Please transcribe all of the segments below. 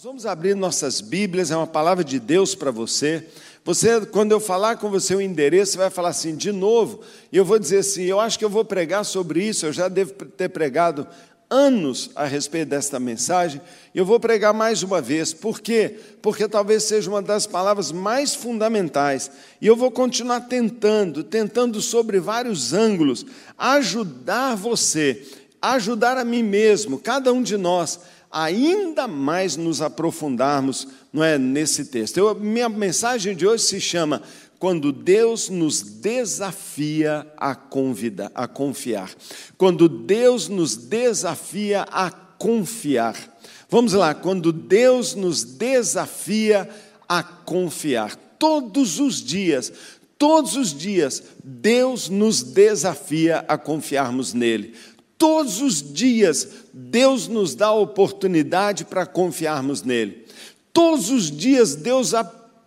Nós vamos abrir nossas Bíblias, é uma palavra de Deus para você. Você, quando eu falar com você o endereço, vai falar assim, de novo, e eu vou dizer assim: eu acho que eu vou pregar sobre isso, eu já devo ter pregado anos a respeito desta mensagem, e eu vou pregar mais uma vez. Por quê? Porque talvez seja uma das palavras mais fundamentais, e eu vou continuar tentando, tentando sobre vários ângulos, ajudar você, ajudar a mim mesmo, cada um de nós ainda mais nos aprofundarmos não é, nesse texto. Eu, minha mensagem de hoje se chama Quando Deus nos desafia a, convidar, a confiar. Quando Deus nos desafia a confiar. Vamos lá, quando Deus nos desafia a confiar. Todos os dias, todos os dias, Deus nos desafia a confiarmos nele. Todos os dias, Deus nos dá a oportunidade para confiarmos nele. Todos os dias, Deus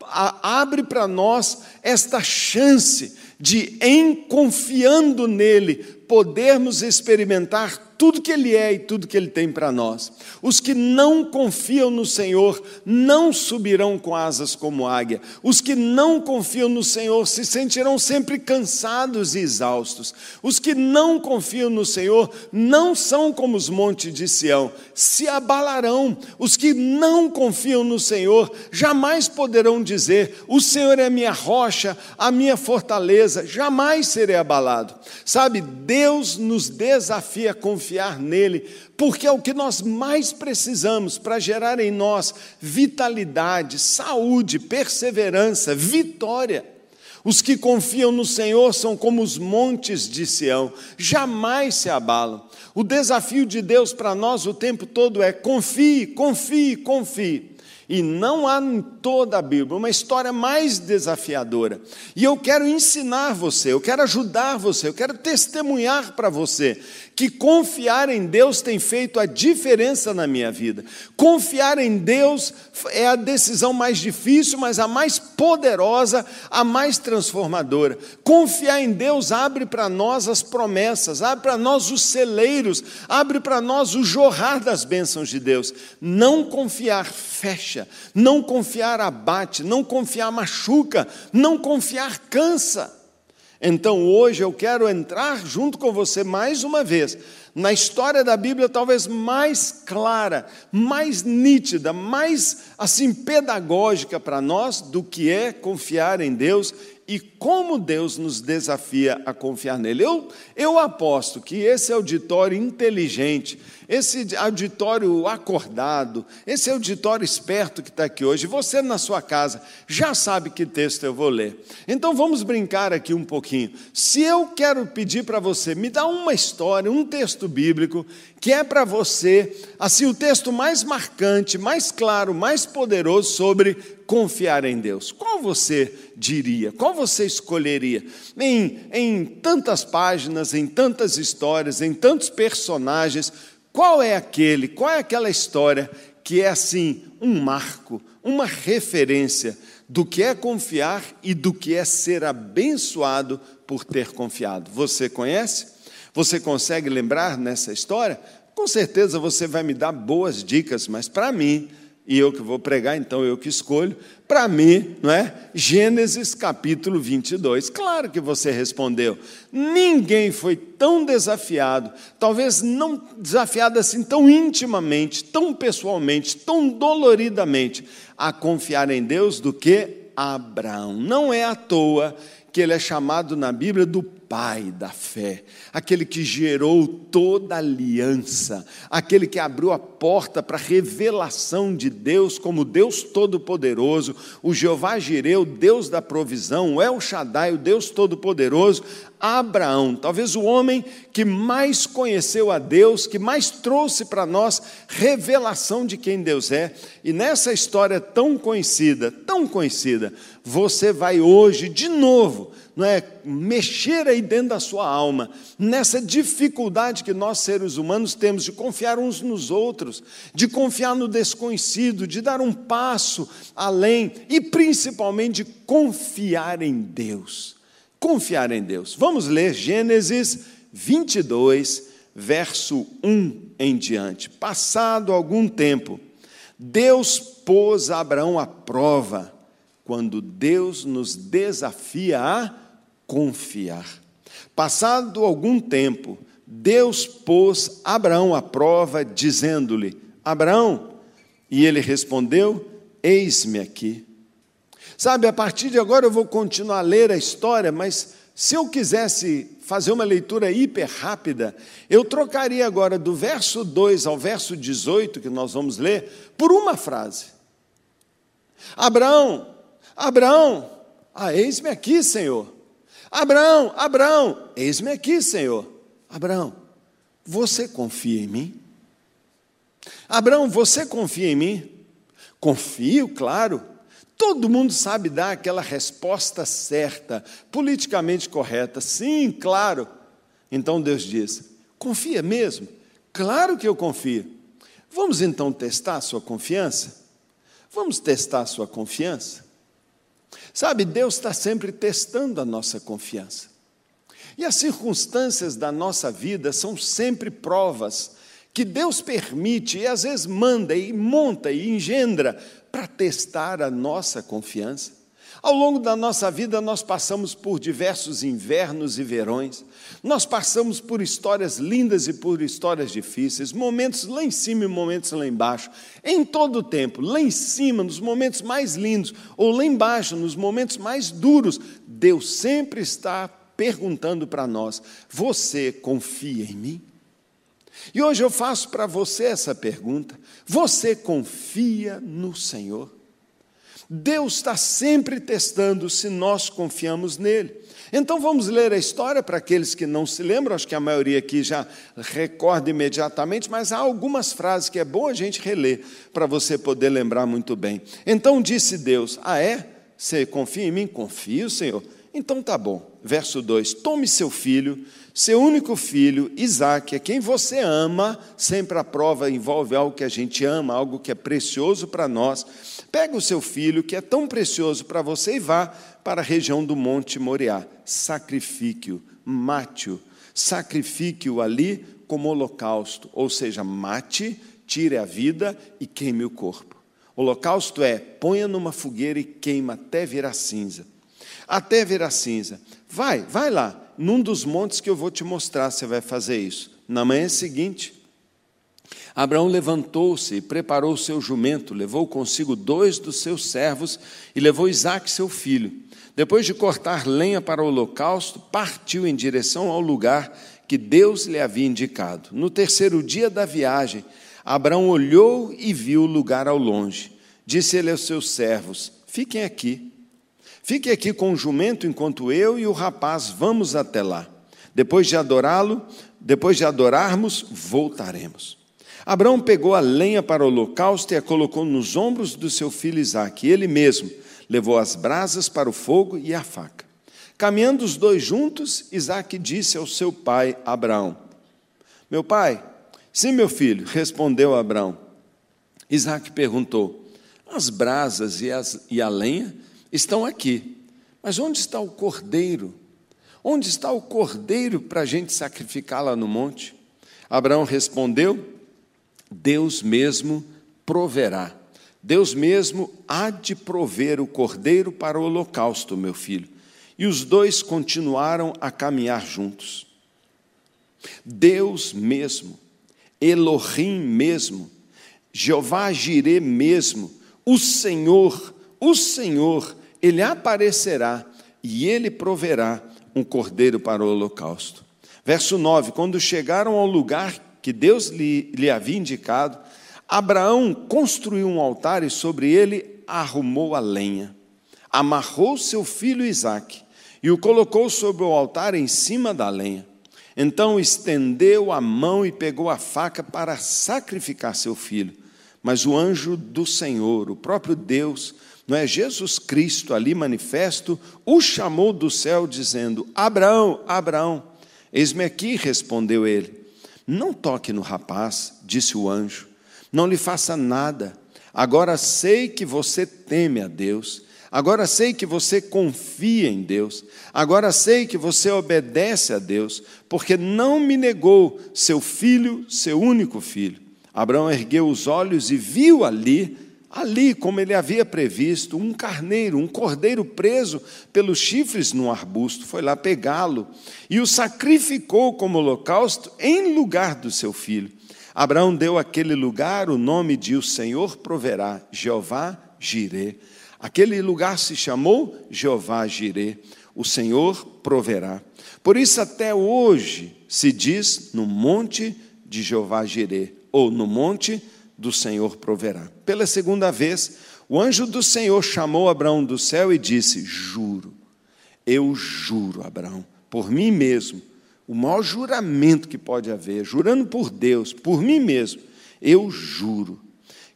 abre para nós esta chance de, em confiando nele, podermos experimentar tudo que Ele é e tudo que Ele tem para nós. Os que não confiam no Senhor não subirão com asas como águia. Os que não confiam no Senhor se sentirão sempre cansados e exaustos. Os que não confiam no Senhor não são como os montes de Sião, se abalarão. Os que não confiam no Senhor jamais poderão dizer: O Senhor é minha rocha, a minha fortaleza, jamais serei abalado. Sabe, Deus nos desafia a confiar confiar nele, porque é o que nós mais precisamos para gerar em nós vitalidade, saúde, perseverança, vitória. Os que confiam no Senhor são como os montes de Sião, jamais se abalam. O desafio de Deus para nós o tempo todo é confie, confie, confie. E não há em toda a Bíblia uma história mais desafiadora. E eu quero ensinar você, eu quero ajudar você, eu quero testemunhar para você que confiar em Deus tem feito a diferença na minha vida. Confiar em Deus é a decisão mais difícil, mas a mais poderosa, a mais transformadora. Confiar em Deus abre para nós as promessas, abre para nós os celeiros, abre para nós o jorrar das bênçãos de Deus. Não confiar fecha, não confiar abate, não confiar machuca, não confiar cansa. Então hoje eu quero entrar junto com você mais uma vez na história da Bíblia talvez mais clara, mais nítida, mais assim pedagógica para nós do que é confiar em Deus e como Deus nos desafia a confiar nele. Eu, eu aposto que esse auditório inteligente, esse auditório acordado, esse auditório esperto que está aqui hoje, você na sua casa já sabe que texto eu vou ler. Então vamos brincar aqui um pouquinho. Se eu quero pedir para você, me dá uma história, um texto bíblico que é para você, assim, o texto mais marcante, mais claro, mais poderoso sobre confiar em Deus. Qual você diria? Qual você escolheria? Em, em tantas páginas, em tantas histórias, em tantos personagens, qual é aquele, qual é aquela história que é assim um marco, uma referência do que é confiar e do que é ser abençoado por ter confiado? Você conhece? Você consegue lembrar nessa história? Com certeza você vai me dar boas dicas, mas para mim, e eu que vou pregar, então eu que escolho, para mim, não é? Gênesis capítulo 22. Claro que você respondeu. Ninguém foi tão desafiado, talvez não desafiado assim tão intimamente, tão pessoalmente, tão doloridamente, a confiar em Deus do que Abraão. Não é à toa que ele é chamado na Bíblia do pai da fé, aquele que gerou toda a aliança, aquele que abriu a porta para a revelação de Deus como Deus Todo-Poderoso, o Jeová Jireu, Deus da provisão, o El Shaddai, o Deus Todo-Poderoso, Abraão, talvez o homem que mais conheceu a Deus, que mais trouxe para nós revelação de quem Deus é. E nessa história tão conhecida, tão conhecida, você vai hoje de novo não é, mexer aí dentro da sua alma, nessa dificuldade que nós seres humanos temos de confiar uns nos outros, de confiar no desconhecido, de dar um passo além e principalmente de confiar em Deus. Confiar em Deus. Vamos ler Gênesis 22, verso 1 em diante. Passado algum tempo, Deus pôs Abraão à prova quando Deus nos desafia a confiar. Passado algum tempo, Deus pôs Abraão à prova, dizendo-lhe: Abraão, e ele respondeu: Eis-me aqui. Sabe, a partir de agora eu vou continuar a ler a história, mas se eu quisesse fazer uma leitura hiper rápida, eu trocaria agora do verso 2 ao verso 18, que nós vamos ler, por uma frase. Abraão, Abraão, ah, eis-me aqui, Senhor. Abraão, Abraão, eis-me aqui, Senhor. Abraão, você confia em mim? Abraão, você confia em mim? Confio, claro. Todo mundo sabe dar aquela resposta certa, politicamente correta. Sim, claro. Então Deus diz: confia mesmo? Claro que eu confio. Vamos então testar a sua confiança? Vamos testar a sua confiança? Sabe, Deus está sempre testando a nossa confiança. E as circunstâncias da nossa vida são sempre provas que Deus permite e às vezes manda e monta e engendra para testar a nossa confiança. Ao longo da nossa vida, nós passamos por diversos invernos e verões, nós passamos por histórias lindas e por histórias difíceis, momentos lá em cima e momentos lá embaixo, em todo o tempo, lá em cima, nos momentos mais lindos, ou lá embaixo, nos momentos mais duros, Deus sempre está perguntando para nós: Você confia em mim? E hoje eu faço para você essa pergunta: você confia no Senhor? Deus está sempre testando se nós confiamos nele. Então vamos ler a história para aqueles que não se lembram, acho que a maioria aqui já recorda imediatamente, mas há algumas frases que é bom a gente reler para você poder lembrar muito bem. Então disse Deus: Ah, é? Você confia em mim? Confio, Senhor. Então tá bom. Verso 2: Tome seu filho seu único filho, Isaac, a quem você ama, sempre a prova envolve algo que a gente ama, algo que é precioso para nós. Pega o seu filho, que é tão precioso para você, e vá para a região do Monte Moriá. Sacrifique-o, mate-o, sacrifique-o ali como holocausto, ou seja, mate, tire a vida e queime o corpo. Holocausto é ponha numa fogueira e queima até virar cinza. Até virar cinza. Vai, vai lá, num dos montes que eu vou te mostrar, você vai fazer isso. Na manhã seguinte, Abraão levantou-se e preparou seu jumento, levou consigo dois dos seus servos e levou Isaque, seu filho. Depois de cortar lenha para o holocausto, partiu em direção ao lugar que Deus lhe havia indicado. No terceiro dia da viagem, Abraão olhou e viu o lugar ao longe. Disse ele aos seus servos: Fiquem aqui Fique aqui com o jumento enquanto eu e o rapaz vamos até lá. Depois de adorá-lo, depois de adorarmos, voltaremos. Abraão pegou a lenha para o holocausto e a colocou nos ombros do seu filho Isaque. Ele mesmo levou as brasas para o fogo e a faca. Caminhando os dois juntos, Isaque disse ao seu pai Abraão: Meu pai, sim, meu filho, respondeu Abraão. Isaque perguntou: As brasas e, as, e a lenha estão aqui. Mas onde está o cordeiro? Onde está o cordeiro para a gente sacrificar lá no monte? Abraão respondeu: Deus mesmo proverá. Deus mesmo há de prover o cordeiro para o holocausto, meu filho. E os dois continuaram a caminhar juntos. Deus mesmo, Elohim mesmo, Jeová Jirê mesmo, o Senhor, o Senhor ele aparecerá e ele proverá um cordeiro para o holocausto. Verso 9: Quando chegaram ao lugar que Deus lhe, lhe havia indicado, Abraão construiu um altar e sobre ele arrumou a lenha. Amarrou seu filho Isaque e o colocou sobre o altar em cima da lenha. Então estendeu a mão e pegou a faca para sacrificar seu filho. Mas o anjo do Senhor, o próprio Deus, não é? Jesus Cristo ali manifesto, o chamou do céu, dizendo: Abraão, Abraão, eis-me aqui, respondeu ele. Não toque no rapaz, disse o anjo, não lhe faça nada. Agora sei que você teme a Deus, agora sei que você confia em Deus, agora sei que você obedece a Deus, porque não me negou seu filho, seu único filho. Abraão ergueu os olhos e viu ali, ali, como ele havia previsto, um carneiro, um cordeiro preso pelos chifres num arbusto. Foi lá pegá-lo e o sacrificou como holocausto em lugar do seu filho. Abraão deu àquele lugar o nome de o Senhor proverá, Jeová Jirê. Aquele lugar se chamou Jeová Jirê, o Senhor proverá. Por isso até hoje se diz no monte de Jeová Jirê, ou no monte do Senhor proverá. Pela segunda vez, o anjo do Senhor chamou Abraão do céu e disse: Juro, eu juro, Abraão, por mim mesmo, o maior juramento que pode haver, jurando por Deus, por mim mesmo, eu juro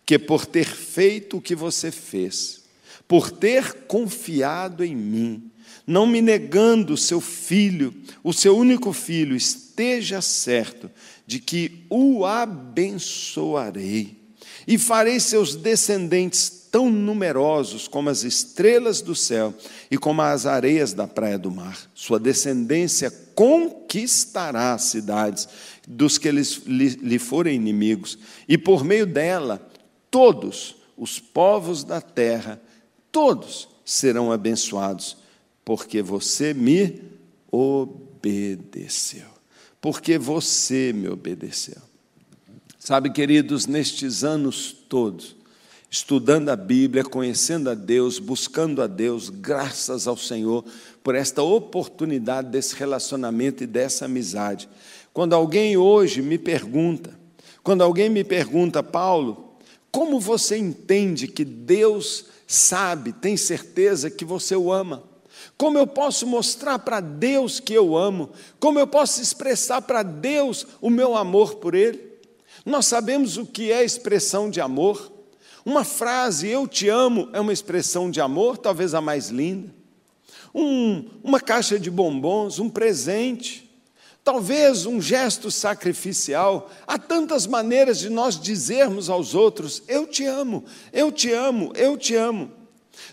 que por ter feito o que você fez, por ter confiado em mim, não me negando o seu filho, o seu único filho, esteja certo de que o abençoarei e farei seus descendentes tão numerosos como as estrelas do céu e como as areias da praia do mar. Sua descendência conquistará as cidades dos que lhes, lhe, lhe forem inimigos, e por meio dela, todos os povos da terra, todos serão abençoados, porque você me obedeceu. Porque você me obedeceu. Sabe, queridos, nestes anos todos, estudando a Bíblia, conhecendo a Deus, buscando a Deus, graças ao Senhor por esta oportunidade desse relacionamento e dessa amizade. Quando alguém hoje me pergunta, quando alguém me pergunta, Paulo, como você entende que Deus sabe, tem certeza que você o ama? Como eu posso mostrar para Deus que eu amo? Como eu posso expressar para Deus o meu amor por Ele? Nós sabemos o que é expressão de amor. Uma frase, eu te amo, é uma expressão de amor, talvez a mais linda. Um, uma caixa de bombons, um presente, talvez um gesto sacrificial. Há tantas maneiras de nós dizermos aos outros: Eu te amo, eu te amo, eu te amo.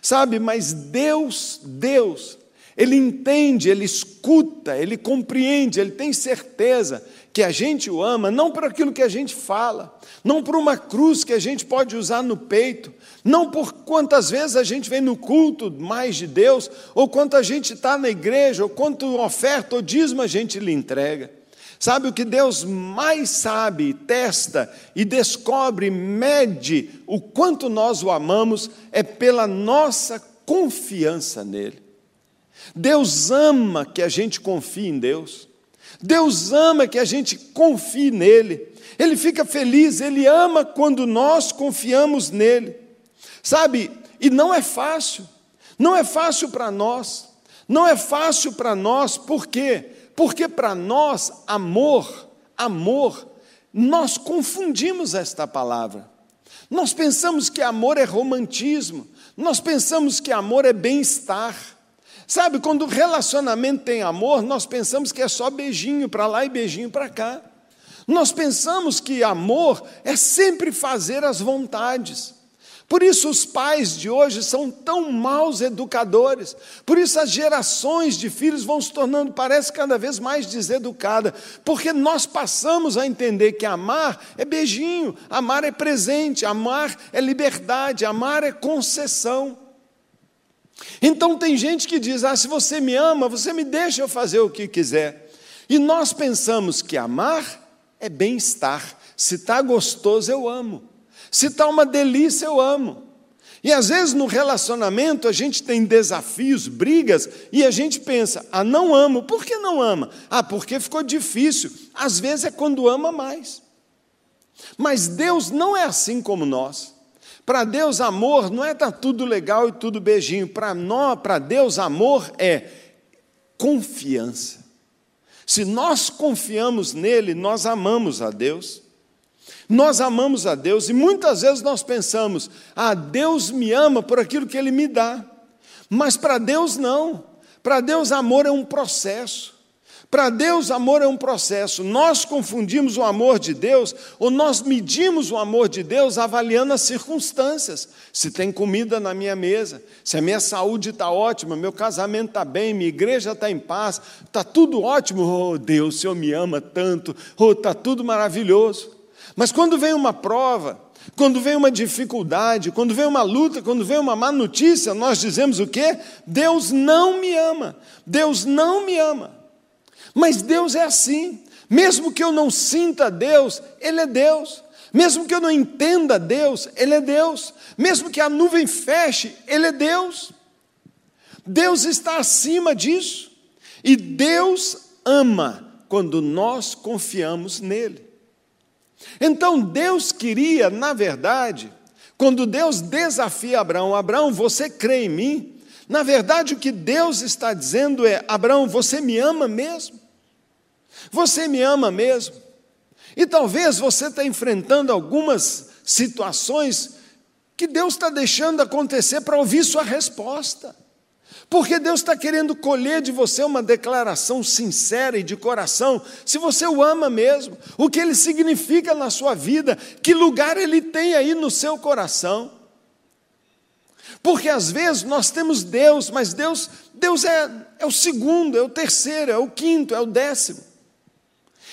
Sabe, mas Deus, Deus, Ele entende, Ele escuta, Ele compreende, Ele tem certeza que a gente o ama, não por aquilo que a gente fala, não por uma cruz que a gente pode usar no peito, não por quantas vezes a gente vem no culto mais de Deus, ou quanto a gente está na igreja, ou quanto oferta ou dízimo a gente lhe entrega. Sabe o que Deus mais sabe, testa e descobre, mede o quanto nós o amamos, é pela nossa confiança nele. Deus ama que a gente confie em Deus. Deus ama que a gente confie nele. Ele fica feliz, ele ama quando nós confiamos nele. Sabe? E não é fácil. Não é fácil para nós. Não é fácil para nós, por quê? Porque para nós, amor, amor, nós confundimos esta palavra. Nós pensamos que amor é romantismo, nós pensamos que amor é bem-estar. Sabe, quando o relacionamento tem amor, nós pensamos que é só beijinho para lá e beijinho para cá. Nós pensamos que amor é sempre fazer as vontades. Por isso os pais de hoje são tão maus educadores. Por isso as gerações de filhos vão se tornando, parece, cada vez mais deseducadas. Porque nós passamos a entender que amar é beijinho, amar é presente, amar é liberdade, amar é concessão. Então tem gente que diz: ah, se você me ama, você me deixa eu fazer o que quiser. E nós pensamos que amar é bem-estar. Se está gostoso, eu amo. Se está uma delícia, eu amo. E às vezes no relacionamento a gente tem desafios, brigas, e a gente pensa: ah, não amo. Por que não ama? Ah, porque ficou difícil. Às vezes é quando ama mais. Mas Deus não é assim como nós. Para Deus, amor não é estar tá tudo legal e tudo beijinho. Para nós, para Deus, amor é confiança. Se nós confiamos nele, nós amamos a Deus. Nós amamos a Deus e muitas vezes nós pensamos: ah, Deus me ama por aquilo que Ele me dá. Mas para Deus, não. Para Deus, amor é um processo. Para Deus, amor é um processo. Nós confundimos o amor de Deus, ou nós medimos o amor de Deus avaliando as circunstâncias. Se tem comida na minha mesa, se a minha saúde está ótima, meu casamento está bem, minha igreja está em paz, está tudo ótimo. Oh Deus, o Senhor me ama tanto, oh, está tudo maravilhoso. Mas quando vem uma prova, quando vem uma dificuldade, quando vem uma luta, quando vem uma má notícia, nós dizemos o quê? Deus não me ama. Deus não me ama. Mas Deus é assim. Mesmo que eu não sinta Deus, Ele é Deus. Mesmo que eu não entenda Deus, Ele é Deus. Mesmo que a nuvem feche, Ele é Deus. Deus está acima disso. E Deus ama quando nós confiamos nele. Então Deus queria, na verdade, quando Deus desafia Abraão, Abraão, você crê em mim? Na verdade, o que Deus está dizendo é: Abraão, você me ama mesmo? Você me ama mesmo? E talvez você está enfrentando algumas situações que Deus está deixando acontecer para ouvir sua resposta. Porque Deus está querendo colher de você uma declaração sincera e de coração, se você o ama mesmo, o que ele significa na sua vida, que lugar ele tem aí no seu coração. Porque às vezes nós temos Deus, mas Deus, Deus é, é o segundo, é o terceiro, é o quinto, é o décimo.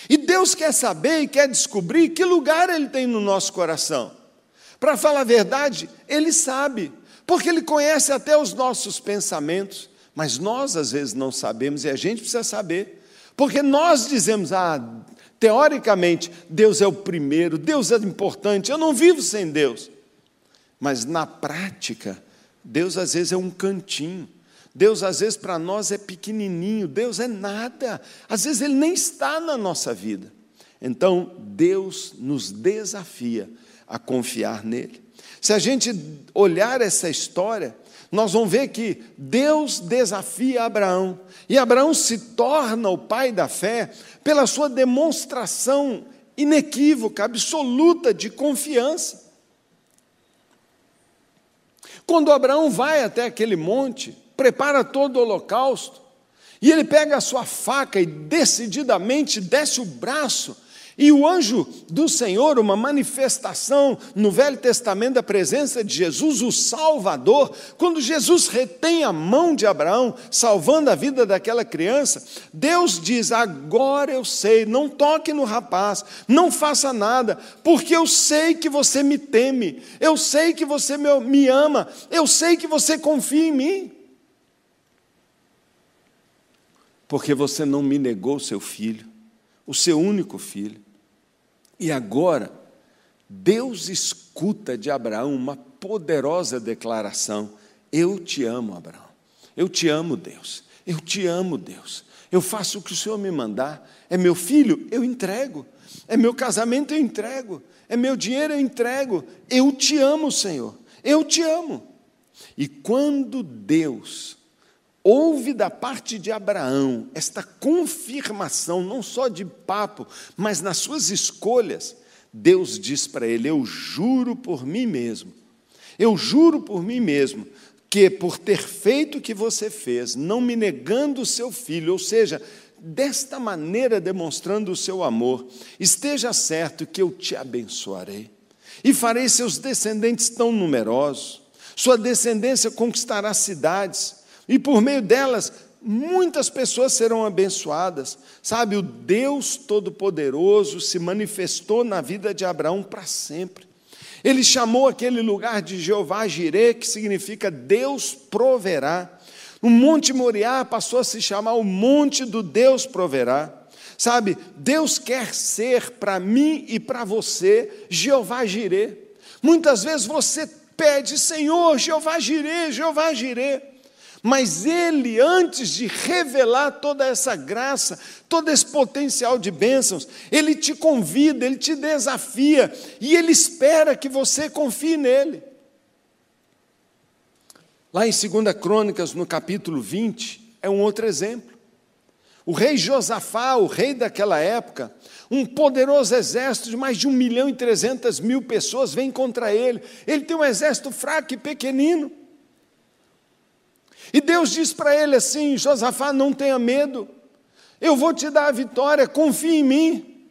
E Deus quer saber e quer descobrir que lugar Ele tem no nosso coração. Para falar a verdade, Ele sabe porque Ele conhece até os nossos pensamentos, mas nós às vezes não sabemos e a gente precisa saber, porque nós dizemos, ah, teoricamente, Deus é o primeiro, Deus é importante, eu não vivo sem Deus. Mas na prática, Deus às vezes é um cantinho. Deus às vezes para nós é pequenininho, Deus é nada. Às vezes ele nem está na nossa vida. Então, Deus nos desafia a confiar nele. Se a gente olhar essa história, nós vamos ver que Deus desafia Abraão, e Abraão se torna o pai da fé pela sua demonstração inequívoca, absoluta de confiança. Quando Abraão vai até aquele monte, prepara todo o holocausto, e ele pega a sua faca e decididamente desce o braço e o anjo do Senhor, uma manifestação no Velho Testamento da presença de Jesus, o Salvador, quando Jesus retém a mão de Abraão, salvando a vida daquela criança, Deus diz: Agora eu sei, não toque no rapaz, não faça nada, porque eu sei que você me teme, eu sei que você me ama, eu sei que você confia em mim. Porque você não me negou seu filho, o seu único filho. E agora, Deus escuta de Abraão uma poderosa declaração: Eu te amo, Abraão. Eu te amo, Deus. Eu te amo, Deus. Eu faço o que o Senhor me mandar. É meu filho, eu entrego. É meu casamento, eu entrego. É meu dinheiro, eu entrego. Eu te amo, Senhor. Eu te amo. E quando Deus Houve da parte de Abraão esta confirmação, não só de papo, mas nas suas escolhas. Deus diz para ele: Eu juro por mim mesmo, eu juro por mim mesmo, que por ter feito o que você fez, não me negando o seu filho, ou seja, desta maneira demonstrando o seu amor, esteja certo que eu te abençoarei e farei seus descendentes tão numerosos, sua descendência conquistará cidades e por meio delas, muitas pessoas serão abençoadas. Sabe, o Deus Todo-Poderoso se manifestou na vida de Abraão para sempre. Ele chamou aquele lugar de Jeová Jirê, que significa Deus proverá. O Monte Moriá passou a se chamar o Monte do Deus proverá. Sabe, Deus quer ser para mim e para você Jeová Jirê. Muitas vezes você pede, Senhor, Jeová Jirê, Jeová Jirê. Mas Ele, antes de revelar toda essa graça, todo esse potencial de bênçãos, Ele te convida, Ele te desafia e Ele espera que você confie nele. Lá em 2 Crônicas, no capítulo 20, é um outro exemplo. O rei Josafá, o rei daquela época, um poderoso exército de mais de um milhão e trezentas mil pessoas vem contra ele. Ele tem um exército fraco e pequenino. E Deus diz para ele assim: Josafá, não tenha medo, eu vou te dar a vitória, confie em mim.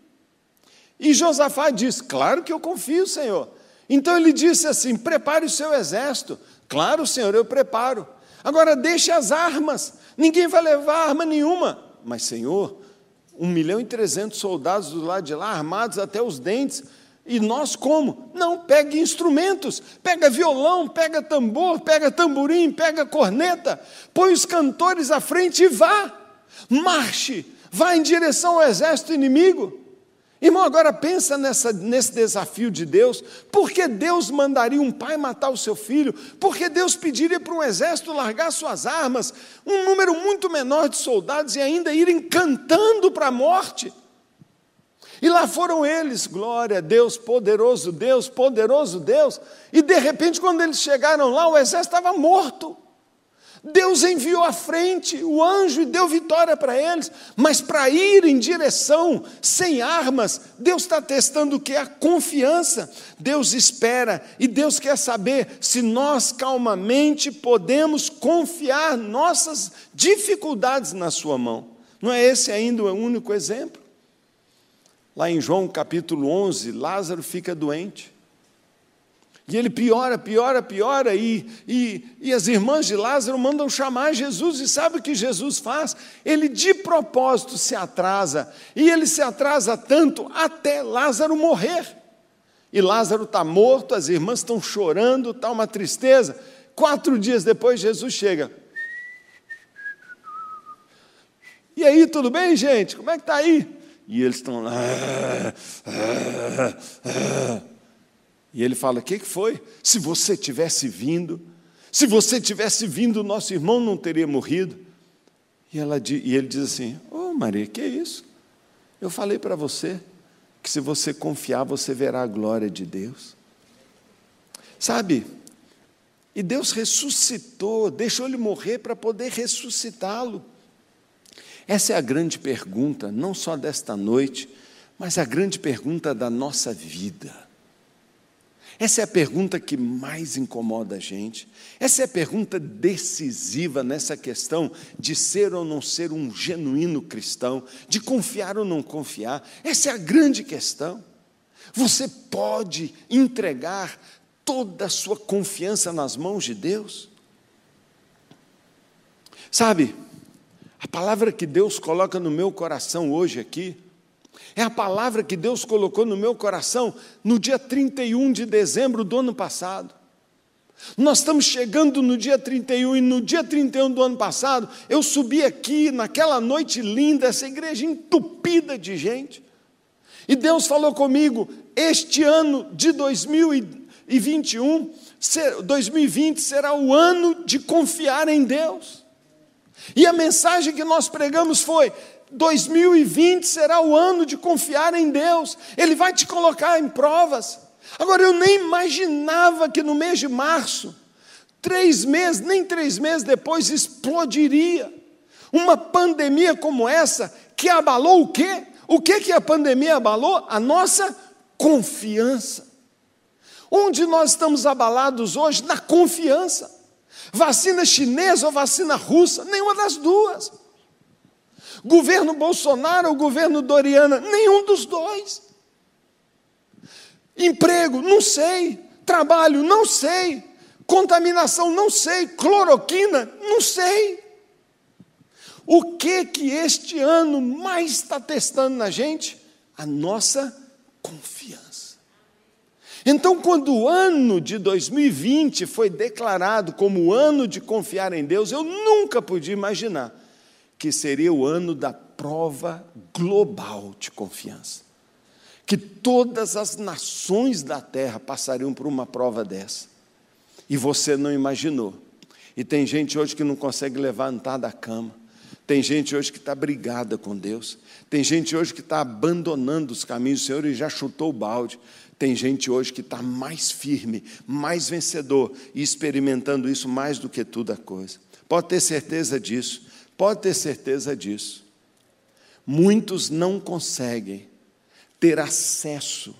E Josafá diz: Claro que eu confio, Senhor. Então ele disse assim: Prepare o seu exército. Claro, Senhor, eu preparo. Agora deixe as armas, ninguém vai levar arma nenhuma. Mas, Senhor, um milhão e trezentos soldados do lado de lá, armados até os dentes, E nós como? Não, pega instrumentos, pega violão, pega tambor, pega tamborim, pega corneta, põe os cantores à frente e vá. Marche, vá em direção ao exército inimigo. Irmão, agora pensa nessa, nesse desafio de Deus. Por que Deus mandaria um pai matar o seu filho? Por que Deus pediria para um exército largar suas armas, um número muito menor de soldados e ainda irem cantando para a morte? E lá foram eles, glória a Deus, poderoso Deus, poderoso Deus. E de repente, quando eles chegaram lá, o exército estava morto. Deus enviou à frente o anjo e deu vitória para eles, mas para ir em direção sem armas, Deus está testando o que? A confiança. Deus espera e Deus quer saber se nós calmamente podemos confiar nossas dificuldades na Sua mão. Não é esse ainda o único exemplo? Lá em João capítulo 11, Lázaro fica doente. E ele piora, piora, piora, e, e, e as irmãs de Lázaro mandam chamar Jesus, e sabe o que Jesus faz? Ele de propósito se atrasa, e ele se atrasa tanto até Lázaro morrer. E Lázaro está morto, as irmãs estão chorando, está uma tristeza. Quatro dias depois, Jesus chega. E aí, tudo bem, gente? Como é que está aí? E eles estão lá. Ah, ah, ah. E ele fala: O que foi? Se você tivesse vindo, se você tivesse vindo, nosso irmão não teria morrido. E, ela, e ele diz assim: Ô oh, Maria, que é isso? Eu falei para você que se você confiar, você verá a glória de Deus. Sabe? E Deus ressuscitou, deixou ele morrer para poder ressuscitá-lo. Essa é a grande pergunta, não só desta noite, mas a grande pergunta da nossa vida. Essa é a pergunta que mais incomoda a gente. Essa é a pergunta decisiva nessa questão de ser ou não ser um genuíno cristão, de confiar ou não confiar. Essa é a grande questão. Você pode entregar toda a sua confiança nas mãos de Deus? Sabe, a palavra que Deus coloca no meu coração hoje aqui, é a palavra que Deus colocou no meu coração no dia 31 de dezembro do ano passado. Nós estamos chegando no dia 31 e no dia 31 do ano passado, eu subi aqui naquela noite linda, essa igreja entupida de gente. E Deus falou comigo: este ano de 2021, 2020 será o ano de confiar em Deus. E a mensagem que nós pregamos foi: 2020 será o ano de confiar em Deus, Ele vai te colocar em provas. Agora, eu nem imaginava que no mês de março, três meses, nem três meses depois, explodiria uma pandemia como essa, que abalou o quê? O que, que a pandemia abalou? A nossa confiança. Onde nós estamos abalados hoje? Na confiança. Vacina chinesa ou vacina russa? Nenhuma das duas. Governo Bolsonaro ou governo Doriana? Nenhum dos dois. Emprego? Não sei. Trabalho? Não sei. Contaminação? Não sei. Cloroquina? Não sei. O que que este ano mais está testando na gente? A nossa confiança. Então, quando o ano de 2020 foi declarado como o ano de confiar em Deus, eu nunca podia imaginar que seria o ano da prova global de confiança. Que todas as nações da terra passariam por uma prova dessa. E você não imaginou. E tem gente hoje que não consegue levantar da cama. Tem gente hoje que está brigada com Deus. Tem gente hoje que está abandonando os caminhos do Senhor e já chutou o balde. Tem gente hoje que está mais firme, mais vencedor e experimentando isso mais do que tudo a coisa. Pode ter certeza disso. Pode ter certeza disso. Muitos não conseguem ter acesso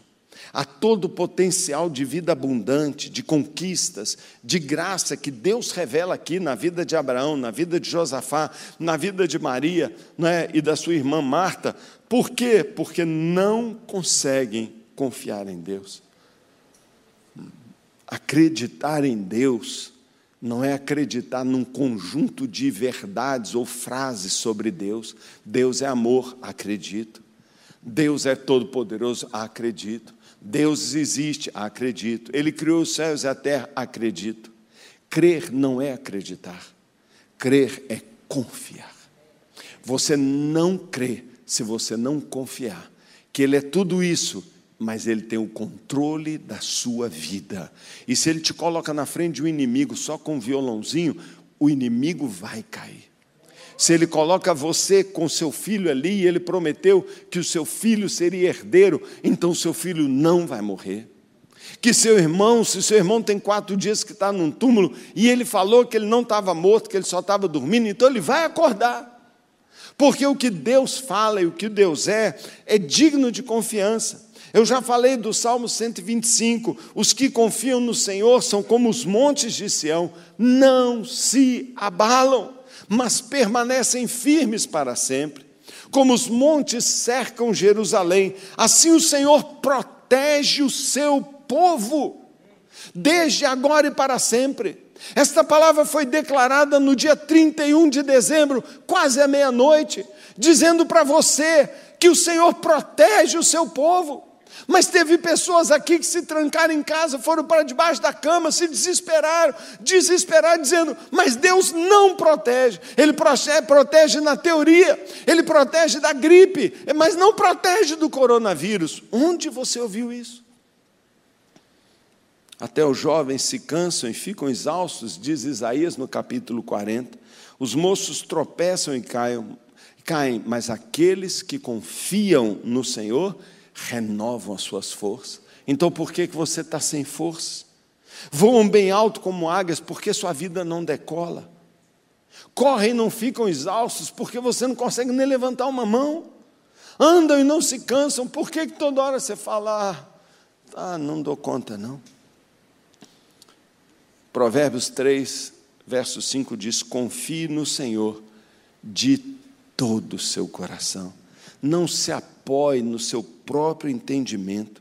a todo o potencial de vida abundante, de conquistas, de graça que Deus revela aqui na vida de Abraão, na vida de Josafá, na vida de Maria né, e da sua irmã Marta. Por quê? Porque não conseguem confiar em Deus. Acreditar em Deus não é acreditar num conjunto de verdades ou frases sobre Deus. Deus é amor, acredito. Deus é todo-poderoso, acredito. Deus existe, acredito. Ele criou os céus e a terra, acredito. Crer não é acreditar. Crer é confiar. Você não crê se você não confiar que Ele é tudo isso, mas Ele tem o controle da sua vida. E se Ele te coloca na frente de um inimigo só com um violãozinho, o inimigo vai cair. Se Ele coloca você com seu filho ali e Ele prometeu que o seu filho seria herdeiro, então seu filho não vai morrer que seu irmão, se seu irmão tem quatro dias que está num túmulo e ele falou que ele não estava morto, que ele só estava dormindo, então ele vai acordar. Porque o que Deus fala e o que Deus é, é digno de confiança. Eu já falei do Salmo 125: os que confiam no Senhor são como os montes de Sião, não se abalam, mas permanecem firmes para sempre. Como os montes cercam Jerusalém, assim o Senhor protege o seu povo, desde agora e para sempre. Esta palavra foi declarada no dia 31 de dezembro, quase à meia-noite, dizendo para você que o Senhor protege o seu povo. Mas teve pessoas aqui que se trancaram em casa, foram para debaixo da cama, se desesperaram, desesperaram, dizendo: Mas Deus não protege. Ele protege, na teoria, ele protege da gripe, mas não protege do coronavírus. Onde você ouviu isso? Até os jovens se cansam e ficam exaustos, diz Isaías no capítulo 40. Os moços tropeçam e caem, caem, mas aqueles que confiam no Senhor renovam as suas forças. Então por que, que você está sem força? Voam bem alto como águias, porque sua vida não decola. Correm e não ficam exaustos, porque você não consegue nem levantar uma mão. Andam e não se cansam, por que, que toda hora você fala, ah, não dou conta não? Provérbios 3, verso 5 diz: Confie no Senhor de todo o seu coração. Não se apoie no seu próprio entendimento.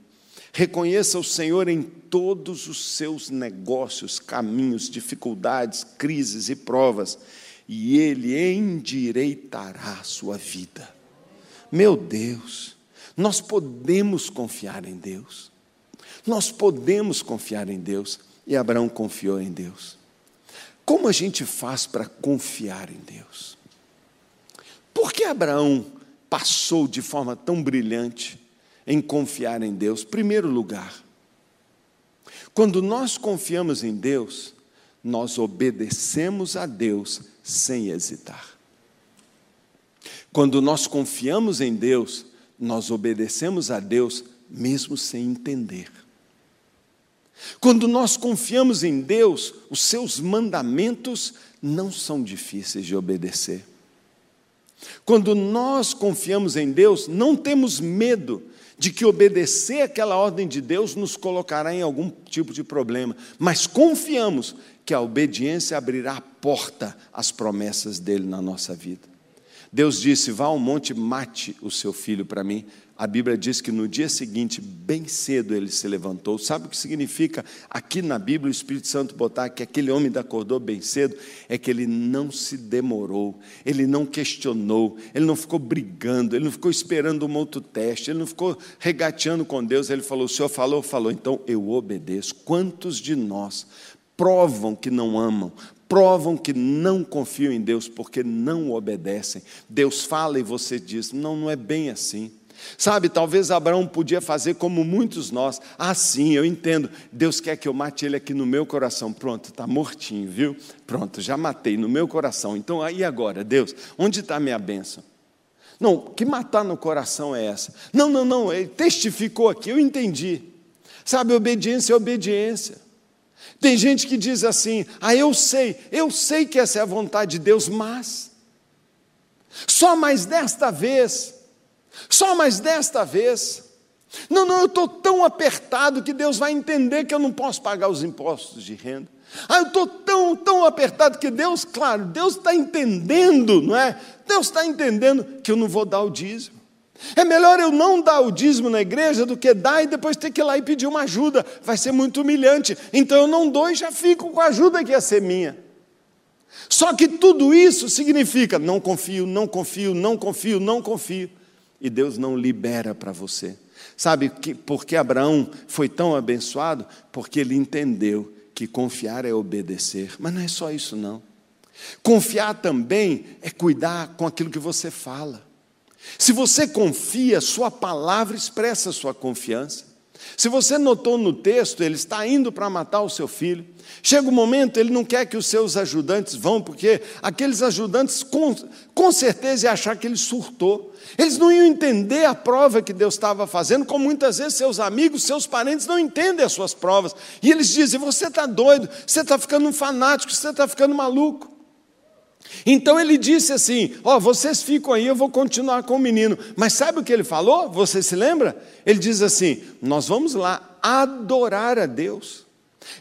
Reconheça o Senhor em todos os seus negócios, caminhos, dificuldades, crises e provas, e Ele endireitará a sua vida. Meu Deus, nós podemos confiar em Deus. Nós podemos confiar em Deus. E Abraão confiou em Deus. Como a gente faz para confiar em Deus? Por que Abraão passou de forma tão brilhante em confiar em Deus? Primeiro lugar, quando nós confiamos em Deus, nós obedecemos a Deus sem hesitar. Quando nós confiamos em Deus, nós obedecemos a Deus mesmo sem entender. Quando nós confiamos em Deus, os seus mandamentos não são difíceis de obedecer. Quando nós confiamos em Deus, não temos medo de que obedecer aquela ordem de Deus nos colocará em algum tipo de problema, mas confiamos que a obediência abrirá a porta às promessas dele na nossa vida. Deus disse: Vá ao monte, mate o seu filho para mim. A Bíblia diz que no dia seguinte, bem cedo, ele se levantou. Sabe o que significa aqui na Bíblia o Espírito Santo botar que aquele homem acordou bem cedo? É que ele não se demorou, ele não questionou, ele não ficou brigando, ele não ficou esperando um outro teste, ele não ficou regateando com Deus. Ele falou: O Senhor falou, falou, então eu obedeço. Quantos de nós provam que não amam, provam que não confiam em Deus porque não obedecem. Deus fala e você diz: não, não é bem assim. Sabe, talvez Abraão podia fazer como muitos nós. Ah, sim, eu entendo. Deus quer que eu mate ele aqui no meu coração. Pronto, está mortinho, viu? Pronto, já matei no meu coração. Então, aí agora, Deus, onde está a minha bênção? Não, que matar no coração é essa? Não, não, não, ele testificou aqui, eu entendi. Sabe, obediência é obediência. Tem gente que diz assim: ah, eu sei, eu sei que essa é a vontade de Deus, mas. Só mais desta vez, só mais desta vez. Não, não, eu estou tão apertado que Deus vai entender que eu não posso pagar os impostos de renda. Ah, eu estou tão, tão apertado que Deus, claro, Deus está entendendo, não é? Deus está entendendo que eu não vou dar o dízimo. É melhor eu não dar o dízimo na igreja do que dar e depois ter que ir lá e pedir uma ajuda. Vai ser muito humilhante. Então eu não dou e já fico com a ajuda que ia ser minha. Só que tudo isso significa não confio, não confio, não confio, não confio. E Deus não libera para você. Sabe que, por que Abraão foi tão abençoado? Porque ele entendeu que confiar é obedecer. Mas não é só isso, não. Confiar também é cuidar com aquilo que você fala. Se você confia, sua palavra expressa sua confiança. Se você notou no texto, ele está indo para matar o seu filho. Chega o um momento, ele não quer que os seus ajudantes vão, porque aqueles ajudantes, com, com certeza, iam achar que ele surtou. Eles não iam entender a prova que Deus estava fazendo, como muitas vezes seus amigos, seus parentes não entendem as suas provas. E eles dizem: Você está doido, você está ficando um fanático, você está ficando maluco. Então ele disse assim: Ó, oh, vocês ficam aí, eu vou continuar com o menino. Mas sabe o que ele falou? Você se lembra? Ele diz assim: Nós vamos lá adorar a Deus.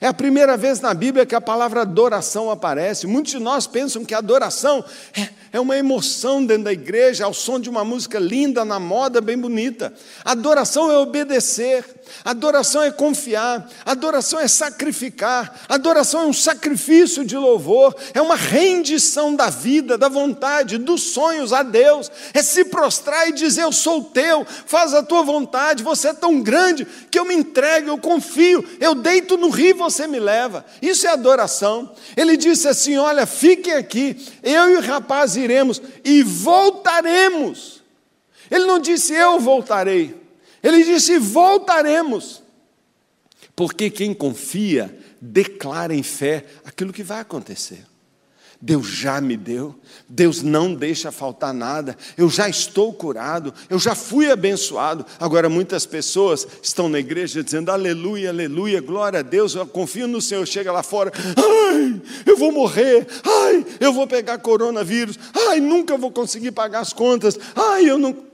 É a primeira vez na Bíblia que a palavra adoração aparece. Muitos de nós pensam que adoração é, é uma emoção dentro da igreja, ao som de uma música linda, na moda, bem bonita. Adoração é obedecer, adoração é confiar, adoração é sacrificar, adoração é um sacrifício de louvor, é uma rendição da vida, da vontade, dos sonhos a Deus, é se prostrar e dizer: Eu sou teu, faz a tua vontade, você é tão grande que eu me entrego, eu confio, eu deito no rio e você me leva. Isso é adoração. Ele disse assim: Olha, fiquem aqui, eu e o rapaz iremos e voltaremos. Ele não disse eu voltarei, ele disse voltaremos. Porque quem confia declara em fé aquilo que vai acontecer. Deus já me deu, Deus não deixa faltar nada, eu já estou curado, eu já fui abençoado. Agora, muitas pessoas estão na igreja dizendo aleluia, aleluia, glória a Deus, eu confio no Senhor. Chega lá fora, ai, eu vou morrer, ai, eu vou pegar coronavírus, ai, nunca vou conseguir pagar as contas, ai, eu não.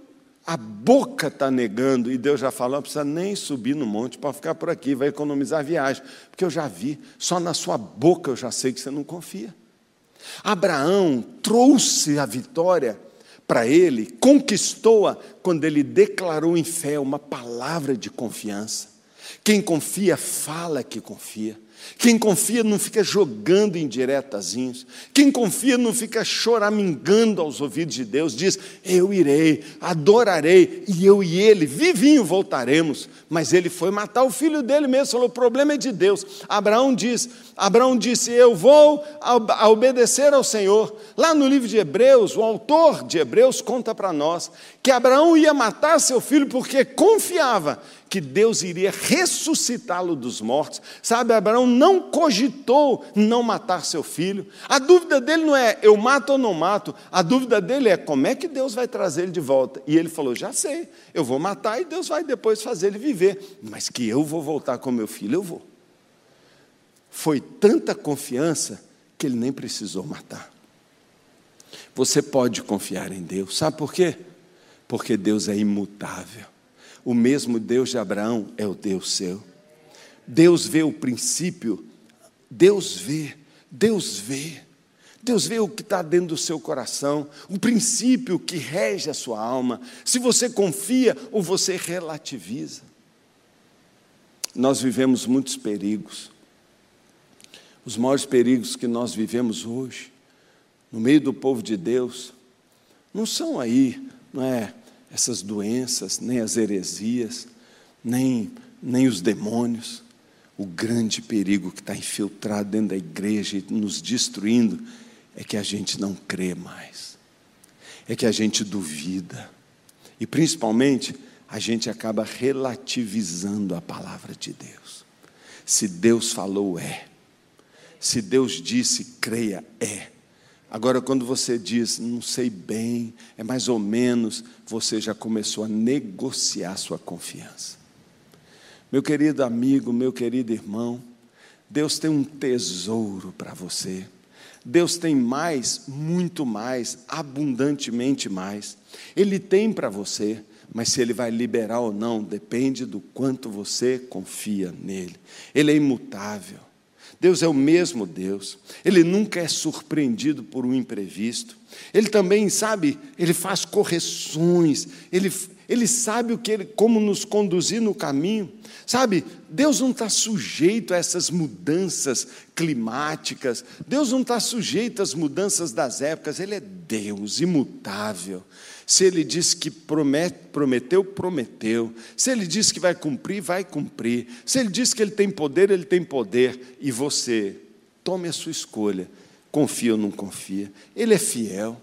A boca está negando, e Deus já falou: não precisa nem subir no monte para ficar por aqui, vai economizar viagem, porque eu já vi, só na sua boca eu já sei que você não confia. Abraão trouxe a vitória para ele, conquistou-a quando ele declarou em fé uma palavra de confiança. Quem confia, fala que confia. Quem confia não fica jogando indiretazinhos. Quem confia não fica choramingando aos ouvidos de Deus. Diz: Eu irei, adorarei, e eu e ele, vivinho, voltaremos. Mas ele foi matar o filho dele mesmo. Falou: O problema é de Deus. Abraão diz: Abraão disse: Eu vou obedecer ao Senhor. Lá no livro de Hebreus, o autor de Hebreus conta para nós que Abraão ia matar seu filho porque confiava que Deus iria ressuscitá-lo dos mortos. Sabe, Abraão não cogitou não matar seu filho. A dúvida dele não é eu mato ou não mato. A dúvida dele é como é que Deus vai trazer ele de volta. E ele falou: Já sei, eu vou matar e Deus vai depois fazer ele viver. Mas que eu vou voltar com meu filho, eu vou. Foi tanta confiança que ele nem precisou matar. Você pode confiar em Deus, sabe por quê? Porque Deus é imutável. O mesmo Deus de Abraão é o Deus seu. Deus vê o princípio, Deus vê, Deus vê. Deus vê o que está dentro do seu coração, o princípio que rege a sua alma. Se você confia ou você relativiza. Nós vivemos muitos perigos. Os maiores perigos que nós vivemos hoje, no meio do povo de Deus, não são aí, não é essas doenças, nem as heresias, nem, nem os demônios. O grande perigo que está infiltrado dentro da igreja e nos destruindo é que a gente não crê mais, é que a gente duvida, e principalmente a gente acaba relativizando a palavra de Deus. Se Deus falou, é. Se Deus disse, creia, é. Agora, quando você diz, não sei bem, é mais ou menos, você já começou a negociar sua confiança. Meu querido amigo, meu querido irmão, Deus tem um tesouro para você. Deus tem mais, muito mais, abundantemente mais. Ele tem para você, mas se Ele vai liberar ou não, depende do quanto você confia nele. Ele é imutável. Deus é o mesmo Deus, Ele nunca é surpreendido por um imprevisto, Ele também, sabe, Ele faz correções, Ele, Ele sabe o que ele, como nos conduzir no caminho. Sabe, Deus não está sujeito a essas mudanças climáticas, Deus não está sujeito às mudanças das épocas, Ele é Deus imutável. Se Ele diz que promete, prometeu, prometeu. Se Ele diz que vai cumprir, vai cumprir. Se Ele diz que Ele tem poder, Ele tem poder. E você, tome a sua escolha. Confia ou não confia. Ele é fiel.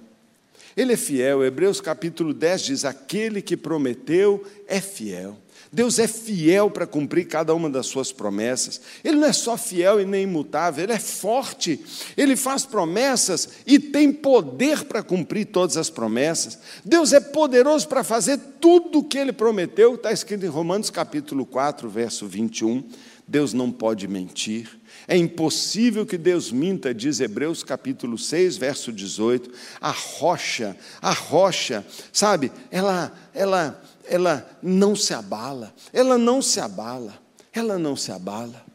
Ele é fiel. Hebreus capítulo 10 diz: aquele que prometeu é fiel. Deus é fiel para cumprir cada uma das suas promessas. Ele não é só fiel e nem imutável, ele é forte. Ele faz promessas e tem poder para cumprir todas as promessas. Deus é poderoso para fazer tudo o que ele prometeu, está escrito em Romanos capítulo 4, verso 21. Deus não pode mentir. É impossível que Deus minta, diz Hebreus capítulo 6, verso 18. A rocha, a rocha, sabe, ela, ela, ela não se abala, ela não se abala, ela não se abala.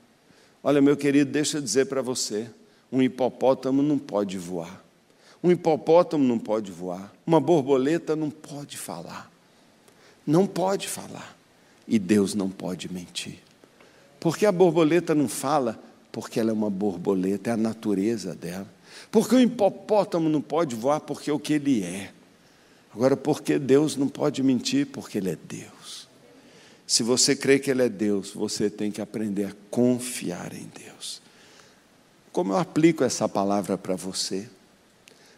Olha, meu querido, deixa eu dizer para você: um hipopótamo não pode voar, um hipopótamo não pode voar, uma borboleta não pode falar, não pode falar, e Deus não pode mentir. Porque a borboleta não fala? Porque ela é uma borboleta, é a natureza dela. Porque o hipopótamo não pode voar? Porque é o que ele é. Agora, porque Deus não pode mentir? Porque Ele é Deus. Se você crê que Ele é Deus, você tem que aprender a confiar em Deus. Como eu aplico essa palavra para você?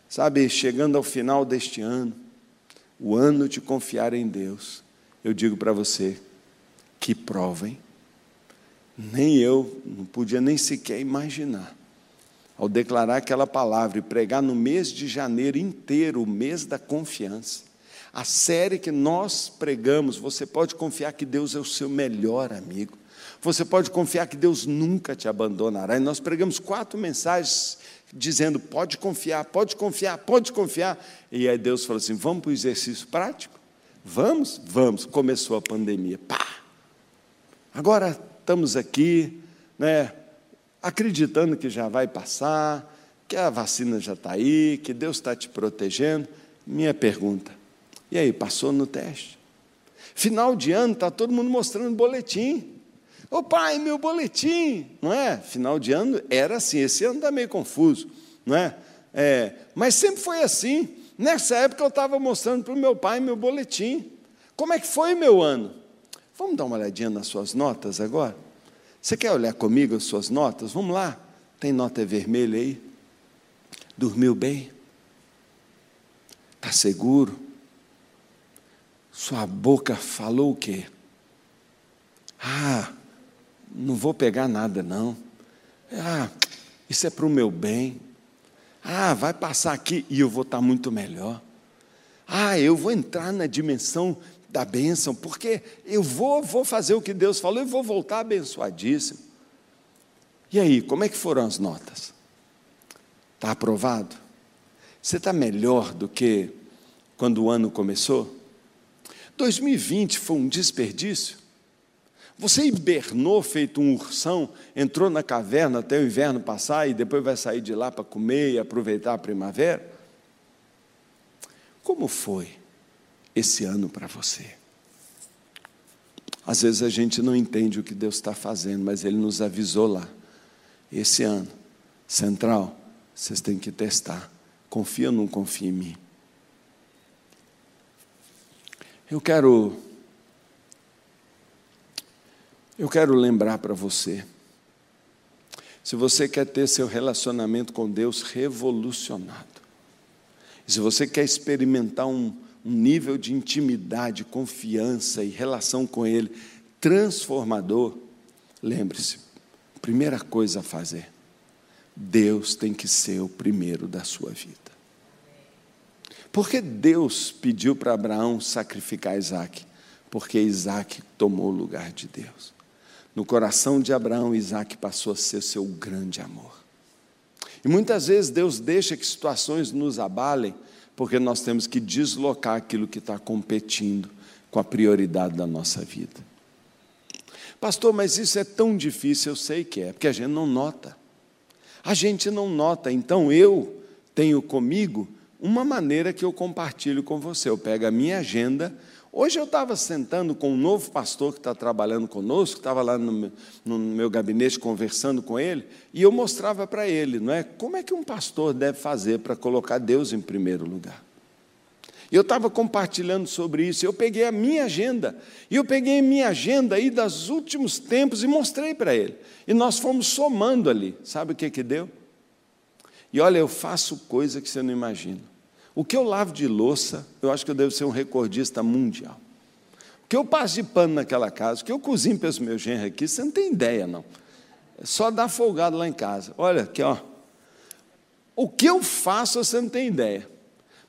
Sabe, chegando ao final deste ano, o ano de confiar em Deus, eu digo para você: que prova, hein? Nem eu não podia nem sequer imaginar ao declarar aquela palavra e pregar no mês de janeiro inteiro, o mês da confiança. A série que nós pregamos, você pode confiar que Deus é o seu melhor amigo. Você pode confiar que Deus nunca te abandonará. E nós pregamos quatro mensagens dizendo: pode confiar, pode confiar, pode confiar. E aí Deus falou assim: vamos para o exercício prático? Vamos? Vamos. Começou a pandemia. Pá! Agora estamos aqui, né? acreditando que já vai passar, que a vacina já está aí, que Deus está te protegendo. Minha pergunta: e aí, passou no teste? Final de ano, está todo mundo mostrando boletim. Ô pai, meu boletim, não é? Final de ano era assim, esse ano está meio confuso, não é? é? Mas sempre foi assim. Nessa época eu estava mostrando para o meu pai meu boletim. Como é que foi meu ano? Vamos dar uma olhadinha nas suas notas agora? Você quer olhar comigo as suas notas? Vamos lá. Tem nota vermelha aí? Dormiu bem? Está seguro? Sua boca falou o quê? Ah, não vou pegar nada não. Ah, isso é para o meu bem. Ah, vai passar aqui e eu vou estar tá muito melhor. Ah, eu vou entrar na dimensão da bênção, porque eu vou, vou fazer o que Deus falou e vou voltar abençoadíssimo. E aí, como é que foram as notas? Está aprovado? Você está melhor do que quando o ano começou? 2020 foi um desperdício? Você hibernou feito um ursão, entrou na caverna até o inverno passar e depois vai sair de lá para comer e aproveitar a primavera? Como foi? Esse ano para você. Às vezes a gente não entende o que Deus está fazendo, mas Ele nos avisou lá. Esse ano, central, vocês têm que testar. Confia ou não confia em mim? Eu quero. Eu quero lembrar para você. Se você quer ter seu relacionamento com Deus revolucionado, se você quer experimentar um, um nível de intimidade, confiança e relação com Ele transformador, lembre-se, primeira coisa a fazer, Deus tem que ser o primeiro da sua vida. Porque Deus pediu para Abraão sacrificar Isaac? Porque Isaac tomou o lugar de Deus. No coração de Abraão, Isaac passou a ser seu grande amor. E muitas vezes Deus deixa que situações nos abalem porque nós temos que deslocar aquilo que está competindo com a prioridade da nossa vida. Pastor, mas isso é tão difícil, eu sei que é, porque a gente não nota. A gente não nota, então eu tenho comigo uma maneira que eu compartilho com você. Eu pego a minha agenda, Hoje eu estava sentando com um novo pastor que está trabalhando conosco, estava lá no, no, meu gabinete conversando com ele, e eu mostrava para ele, não é? Como é que um pastor deve fazer para colocar Deus em primeiro lugar? E eu estava compartilhando sobre isso, eu peguei a minha agenda, e eu peguei a minha agenda aí dos últimos tempos e mostrei para ele. E nós fomos somando ali, sabe o que que deu? E olha, eu faço coisa que você não imagina. O que eu lavo de louça, eu acho que eu devo ser um recordista mundial. O que eu passo de pano naquela casa, o que eu cozinho para os meus genros aqui, você não tem ideia, não. É só dar folgado lá em casa. Olha aqui, ó. O que eu faço, você não tem ideia.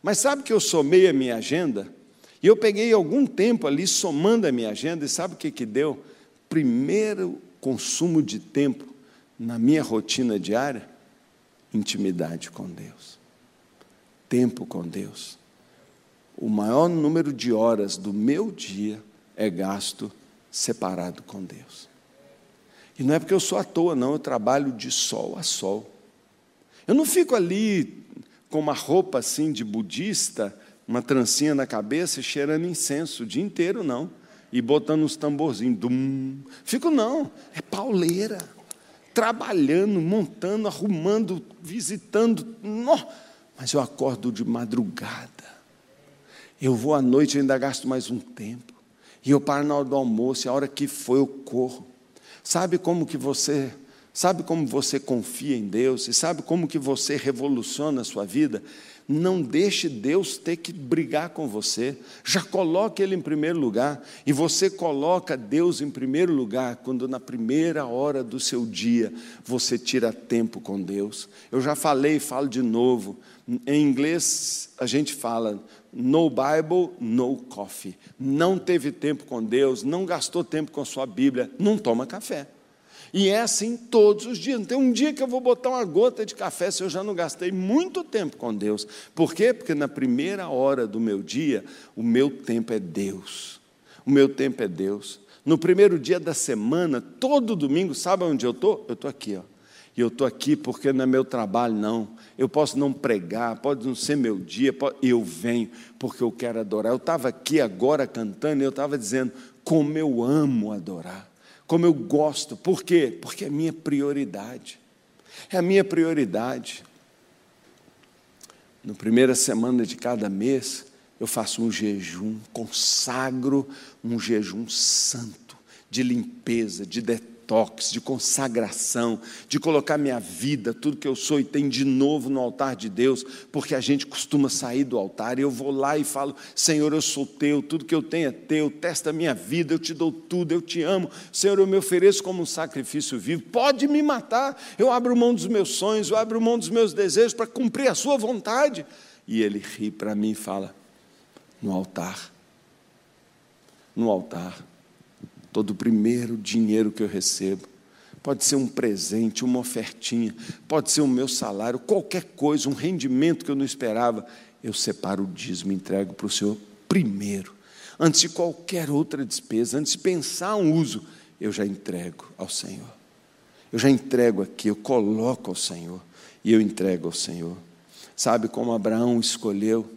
Mas sabe que eu somei a minha agenda? E eu peguei algum tempo ali somando a minha agenda, e sabe o que, que deu? Primeiro consumo de tempo na minha rotina diária? Intimidade com Deus tempo com Deus. O maior número de horas do meu dia é gasto separado com Deus. E não é porque eu sou à toa, não, eu trabalho de sol a sol. Eu não fico ali com uma roupa assim de budista, uma trancinha na cabeça, cheirando incenso o dia inteiro, não. E botando uns tamborzinhos. Dum. Fico não, é pauleira. Trabalhando, montando, arrumando, visitando. Nossa mas eu acordo de madrugada. Eu vou à noite e ainda gasto mais um tempo. E eu paro na hora do almoço, e a hora que for eu corro. Sabe como que você, sabe como você confia em Deus e sabe como que você revoluciona a sua vida? Não deixe Deus ter que brigar com você. Já coloque Ele em primeiro lugar. E você coloca Deus em primeiro lugar quando, na primeira hora do seu dia, você tira tempo com Deus. Eu já falei e falo de novo. Em inglês, a gente fala no Bible, no coffee. Não teve tempo com Deus, não gastou tempo com a sua Bíblia, não toma café. E é assim todos os dias. Não tem um dia que eu vou botar uma gota de café se eu já não gastei muito tempo com Deus. Por quê? Porque na primeira hora do meu dia, o meu tempo é Deus. O meu tempo é Deus. No primeiro dia da semana, todo domingo, sabe onde eu estou? Eu estou aqui, ó. E eu estou aqui porque não é meu trabalho, não. Eu posso não pregar, pode não ser meu dia, pode... eu venho porque eu quero adorar. Eu estava aqui agora cantando e eu estava dizendo como eu amo adorar como eu gosto. Por quê? Porque é minha prioridade. É a minha prioridade. Na primeira semana de cada mês, eu faço um jejum, consagro um jejum santo, de limpeza, de detox detox, de consagração, de colocar minha vida, tudo que eu sou e tenho de novo no altar de Deus, porque a gente costuma sair do altar e eu vou lá e falo: Senhor, eu sou teu, tudo que eu tenho é teu, testa a minha vida, eu te dou tudo, eu te amo, Senhor, eu me ofereço como um sacrifício vivo, pode me matar, eu abro mão dos meus sonhos, eu abro mão dos meus desejos para cumprir a Sua vontade. E ele ri para mim e fala: no altar, no altar todo o primeiro dinheiro que eu recebo. Pode ser um presente, uma ofertinha, pode ser o meu salário, qualquer coisa, um rendimento que eu não esperava. Eu separo o dízimo e entrego para o Senhor primeiro. Antes de qualquer outra despesa, antes de pensar um uso, eu já entrego ao Senhor. Eu já entrego aqui, eu coloco ao Senhor e eu entrego ao Senhor. Sabe como Abraão escolheu?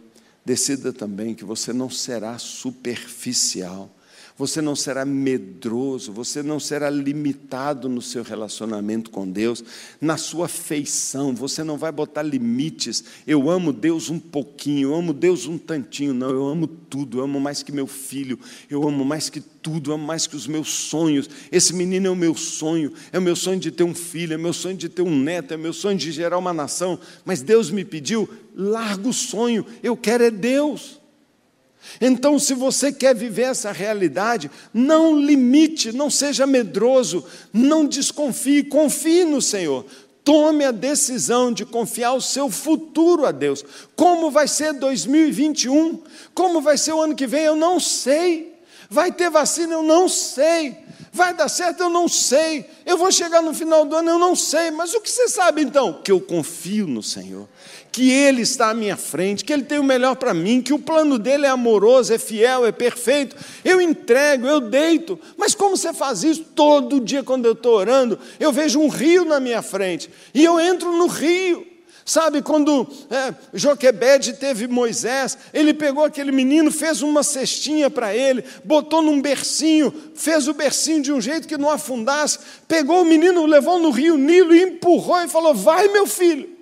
Decida também que você não será superficial você não será medroso, você não será limitado no seu relacionamento com Deus, na sua feição, você não vai botar limites. Eu amo Deus um pouquinho, eu amo Deus um tantinho, não, eu amo tudo, eu amo mais que meu filho, eu amo mais que tudo, eu amo mais que os meus sonhos. Esse menino é o meu sonho, é o meu sonho de ter um filho, é o meu sonho de ter um neto, é o meu sonho de gerar uma nação. Mas Deus me pediu, larga o sonho, eu quero é Deus. Então, se você quer viver essa realidade, não limite, não seja medroso, não desconfie, confie no Senhor. Tome a decisão de confiar o seu futuro a Deus. Como vai ser 2021? Como vai ser o ano que vem? Eu não sei. Vai ter vacina? Eu não sei. Vai dar certo? Eu não sei. Eu vou chegar no final do ano? Eu não sei. Mas o que você sabe então? Que eu confio no Senhor que Ele está à minha frente, que Ele tem o melhor para mim, que o plano dele é amoroso, é fiel, é perfeito. Eu entrego, eu deito. Mas como você faz isso? Todo dia, quando eu estou orando, eu vejo um rio na minha frente e eu entro no rio. Sabe, quando é, Joquebede teve Moisés, ele pegou aquele menino, fez uma cestinha para ele, botou num bercinho, fez o bercinho de um jeito que não afundasse, pegou o menino, levou no rio Nilo e empurrou e falou: Vai, meu filho.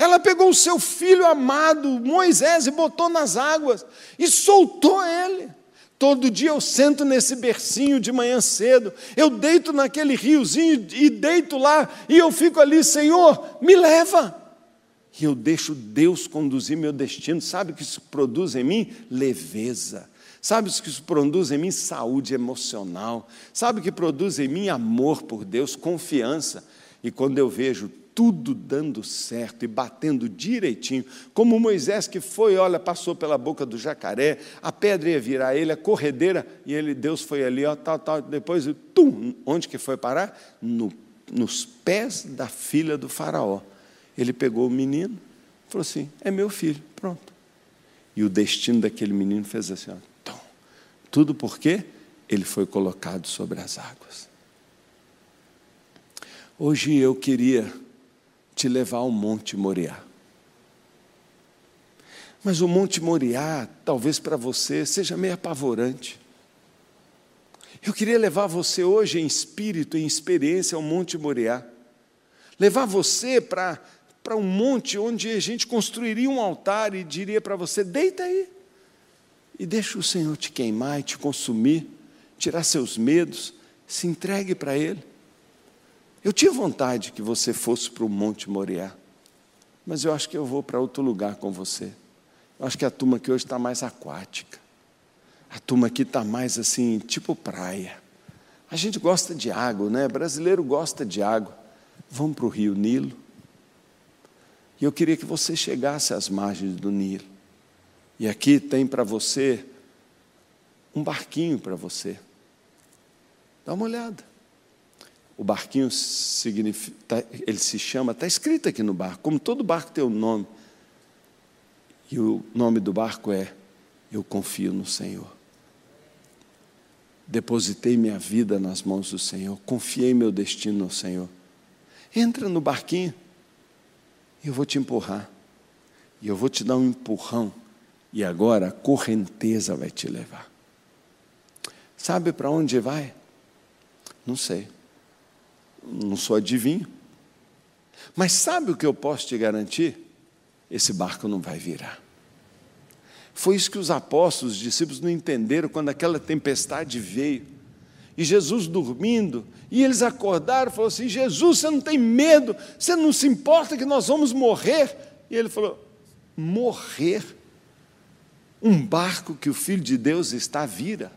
Ela pegou o seu filho amado, Moisés, e botou nas águas e soltou ele. Todo dia eu sento nesse bercinho de manhã cedo, eu deito naquele riozinho e deito lá, e eu fico ali, Senhor, me leva. E eu deixo Deus conduzir meu destino. Sabe o que isso produz em mim? Leveza. Sabe o que isso produz em mim? Saúde emocional. Sabe o que produz em mim? Amor por Deus, confiança. E quando eu vejo tudo dando certo e batendo direitinho, como Moisés que foi, olha, passou pela boca do jacaré, a pedra ia virar ele, a corredeira, e ele, Deus foi ali, ó, tal, tal, depois, tum, onde que foi parar? No, nos pés da filha do faraó. Ele pegou o menino, falou assim, é meu filho, pronto. E o destino daquele menino fez assim, ó, tum. tudo porque ele foi colocado sobre as águas. Hoje eu queria te levar ao Monte Moriá. Mas o Monte Moriá, talvez para você, seja meio apavorante. Eu queria levar você hoje em espírito, em experiência ao Monte Moriá. Levar você para para um monte onde a gente construiria um altar e diria para você: deita aí e deixa o Senhor te queimar e te consumir, tirar seus medos, se entregue para Ele. Eu tinha vontade que você fosse para o Monte Moriá, mas eu acho que eu vou para outro lugar com você. Eu acho que a turma aqui hoje está mais aquática. A turma aqui está mais assim, tipo praia. A gente gosta de água, né? Brasileiro gosta de água. Vamos para o Rio Nilo. E eu queria que você chegasse às margens do Nilo. E aqui tem para você um barquinho para você. Dá uma olhada. O barquinho tá, ele se chama, está escrito aqui no barco, como todo barco tem um nome. E o nome do barco é Eu confio no Senhor. Depositei minha vida nas mãos do Senhor, confiei meu destino no Senhor. Entra no barquinho, eu vou te empurrar, e eu vou te dar um empurrão, e agora a correnteza vai te levar. Sabe para onde vai? Não sei não sou adivinho. Mas sabe o que eu posso te garantir? Esse barco não vai virar. Foi isso que os apóstolos, os discípulos, não entenderam quando aquela tempestade veio. E Jesus dormindo, e eles acordaram e falaram assim: Jesus, você não tem medo, você não se importa que nós vamos morrer? E ele falou: morrer? Um barco que o Filho de Deus está vira.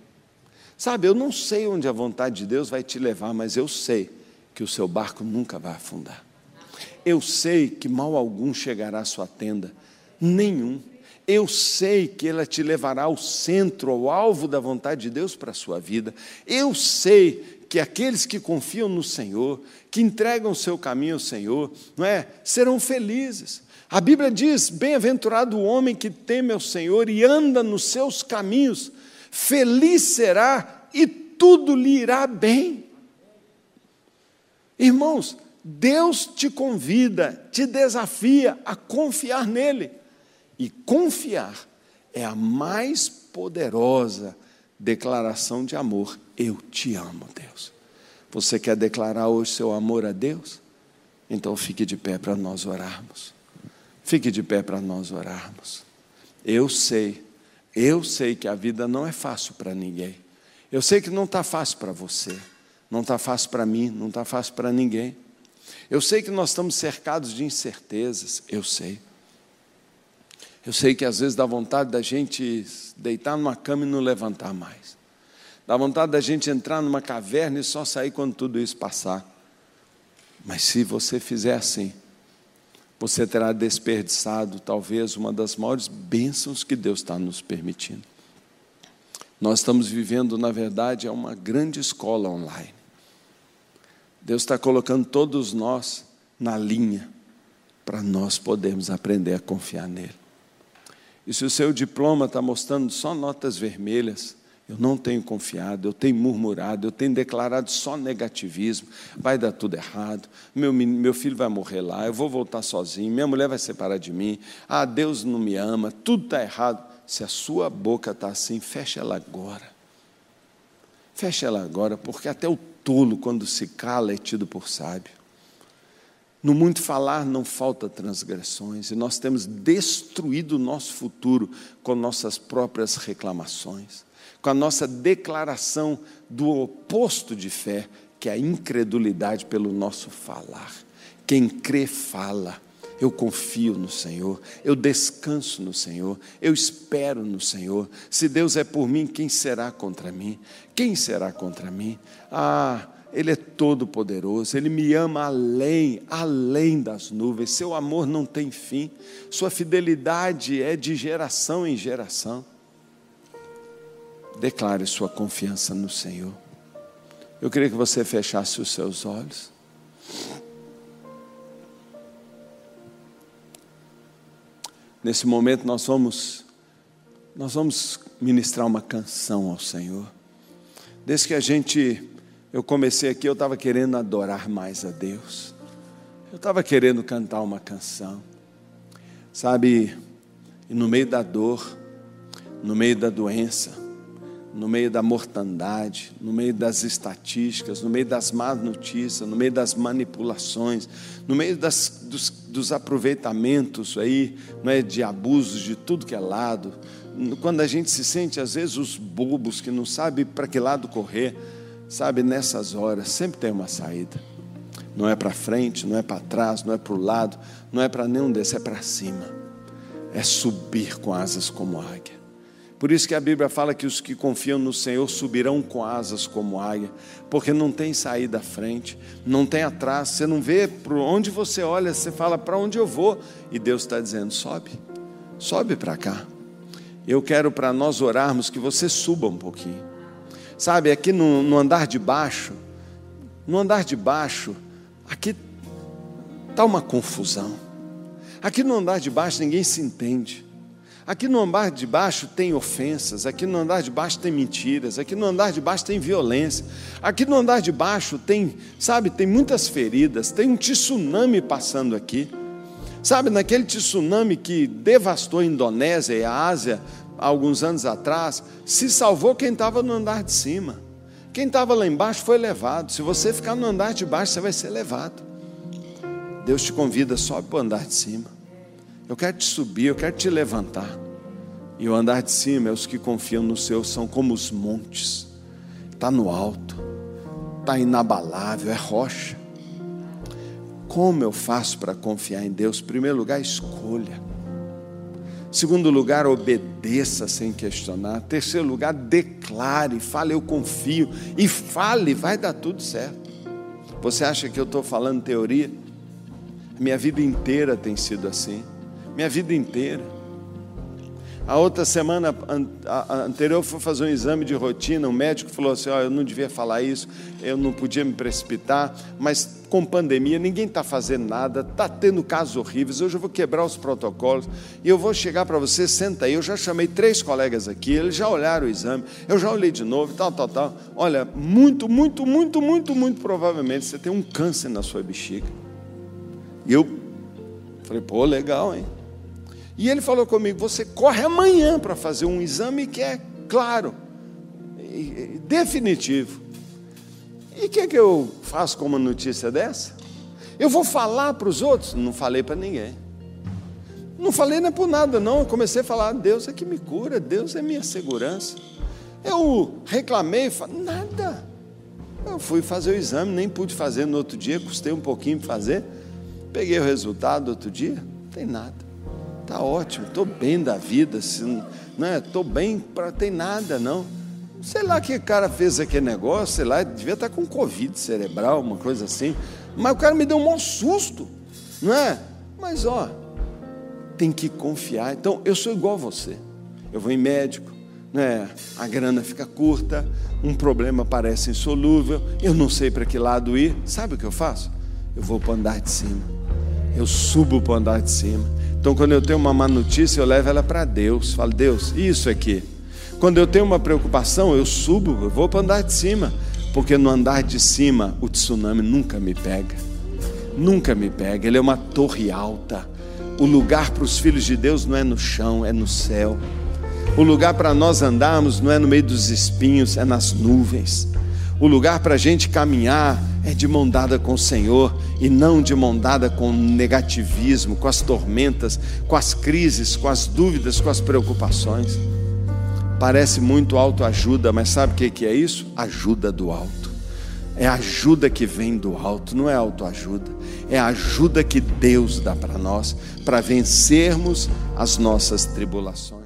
Sabe, eu não sei onde a vontade de Deus vai te levar, mas eu sei que o seu barco nunca vai afundar. Eu sei que mal algum chegará à sua tenda, nenhum. Eu sei que ela te levará ao centro, ao alvo da vontade de Deus para a sua vida. Eu sei que aqueles que confiam no Senhor, que entregam o seu caminho ao Senhor, não é? Serão felizes. A Bíblia diz: Bem-aventurado o homem que teme ao Senhor e anda nos seus caminhos, feliz será e tudo lhe irá bem. Irmãos, Deus te convida, te desafia a confiar nele. E confiar é a mais poderosa declaração de amor. Eu te amo, Deus. Você quer declarar hoje seu amor a Deus? Então fique de pé para nós orarmos. Fique de pé para nós orarmos. Eu sei, eu sei que a vida não é fácil para ninguém. Eu sei que não está fácil para você. Não está fácil para mim, não está fácil para ninguém. Eu sei que nós estamos cercados de incertezas, eu sei. Eu sei que às vezes dá vontade da gente deitar numa cama e não levantar mais. Dá vontade da gente entrar numa caverna e só sair quando tudo isso passar. Mas se você fizer assim, você terá desperdiçado talvez uma das maiores bênçãos que Deus está nos permitindo. Nós estamos vivendo, na verdade, é uma grande escola online. Deus está colocando todos nós na linha para nós podermos aprender a confiar nele. E se o seu diploma está mostrando só notas vermelhas, Eu não tenho confiado, eu tenho murmurado, eu tenho declarado só negativismo. Vai dar tudo errado. Meu, meu filho vai morrer lá, eu vou voltar sozinho, minha mulher vai separar de mim. Ah, Deus não me ama, tudo está errado. Se a sua boca está assim, fecha ela agora. Fecha ela agora, porque até o tolo, quando se cala, é tido por sábio. No muito falar não falta transgressões, e nós temos destruído o nosso futuro com nossas próprias reclamações com a nossa declaração do oposto de fé, que é a incredulidade pelo nosso falar. Quem crê, fala. Eu confio no Senhor, eu descanso no Senhor, eu espero no Senhor. Se Deus é por mim, quem será contra mim? Quem será contra mim? Ah, Ele é todo-poderoso, Ele me ama além, além das nuvens. Seu amor não tem fim, Sua fidelidade é de geração em geração. Declare sua confiança no Senhor. Eu queria que você fechasse os seus olhos. Nesse momento nós vamos nós vamos ministrar uma canção ao Senhor. Desde que a gente eu comecei aqui, eu estava querendo adorar mais a Deus. Eu estava querendo cantar uma canção. Sabe, no meio da dor, no meio da doença, no meio da mortandade, no meio das estatísticas, no meio das más notícias, no meio das manipulações, no meio das, dos, dos, aproveitamentos aí, não é, de abusos de tudo que é lado, quando a gente se sente às vezes os bobos que não sabe para que lado correr, sabe, nessas horas sempre tem uma saída. Não é para frente, não é para trás, não é para o lado, não é para nenhum desses, é para cima. É subir com asas como águia. Por isso que a Bíblia fala que os que confiam no Senhor subirão com asas como águia, porque não tem saída à frente, não tem atrás, você não vê para onde você olha, você fala para onde eu vou, e Deus está dizendo: sobe, sobe para cá. Eu quero para nós orarmos que você suba um pouquinho, sabe, aqui no, no andar de baixo, no andar de baixo, aqui está uma confusão, aqui no andar de baixo ninguém se entende. Aqui no andar de baixo tem ofensas, aqui no andar de baixo tem mentiras, aqui no andar de baixo tem violência, aqui no andar de baixo tem, sabe, tem muitas feridas, tem um tsunami passando aqui. Sabe, naquele tsunami que devastou a Indonésia e a Ásia há alguns anos atrás, se salvou quem estava no andar de cima. Quem estava lá embaixo foi levado. Se você ficar no andar de baixo, você vai ser levado. Deus te convida, sobe para o andar de cima. Eu quero te subir, eu quero te levantar. E o andar de cima é os que confiam no Senhor, são como os montes. Está no alto, está inabalável, é rocha. Como eu faço para confiar em Deus? Em primeiro lugar, escolha. Segundo lugar, obedeça sem questionar. Terceiro lugar, declare, fale, eu confio. E fale, vai dar tudo certo. Você acha que eu estou falando teoria? Minha vida inteira tem sido assim minha vida inteira. A outra semana anterior eu fui fazer um exame de rotina, o médico falou assim, oh, eu não devia falar isso, eu não podia me precipitar, mas com pandemia ninguém está fazendo nada, está tendo casos horríveis, hoje eu vou quebrar os protocolos e eu vou chegar para você, senta aí, eu já chamei três colegas aqui, eles já olharam o exame, eu já olhei de novo, tal, tal, tal. Olha, muito, muito, muito, muito, muito provavelmente você tem um câncer na sua bexiga. E eu falei, pô, legal, hein? E ele falou comigo: você corre amanhã para fazer um exame que é claro, definitivo. E o que, é que eu faço com uma notícia dessa? Eu vou falar para os outros? Não falei para ninguém. Não falei nem por nada, não. Eu comecei a falar: Deus é que me cura, Deus é minha segurança. Eu reclamei, falei, nada. Eu fui fazer o exame, nem pude fazer no outro dia, custei um pouquinho para fazer. Peguei o resultado outro dia, não tem nada. Está ótimo, estou bem da vida, estou né? bem para tem nada, não. Sei lá que cara fez aquele negócio, sei lá, devia estar tá com Covid cerebral, uma coisa assim. Mas o cara me deu um maior susto, não é? Mas ó, tem que confiar. Então, eu sou igual a você. Eu vou em médico, né? a grana fica curta, um problema parece insolúvel, eu não sei para que lado ir. Sabe o que eu faço? Eu vou para o andar de cima. Eu subo para o andar de cima. Então, quando eu tenho uma má notícia, eu levo ela para Deus. Falo, Deus, isso aqui. Quando eu tenho uma preocupação, eu subo, eu vou para o andar de cima, porque no andar de cima o tsunami nunca me pega. Nunca me pega. Ele é uma torre alta. O lugar para os filhos de Deus não é no chão, é no céu. O lugar para nós andarmos não é no meio dos espinhos, é nas nuvens. O lugar para a gente caminhar é de mão dada com o Senhor e não de mão dada com o negativismo, com as tormentas, com as crises, com as dúvidas, com as preocupações. Parece muito autoajuda, mas sabe o que é isso? Ajuda do alto. É ajuda que vem do alto, não é autoajuda. É ajuda que Deus dá para nós, para vencermos as nossas tribulações.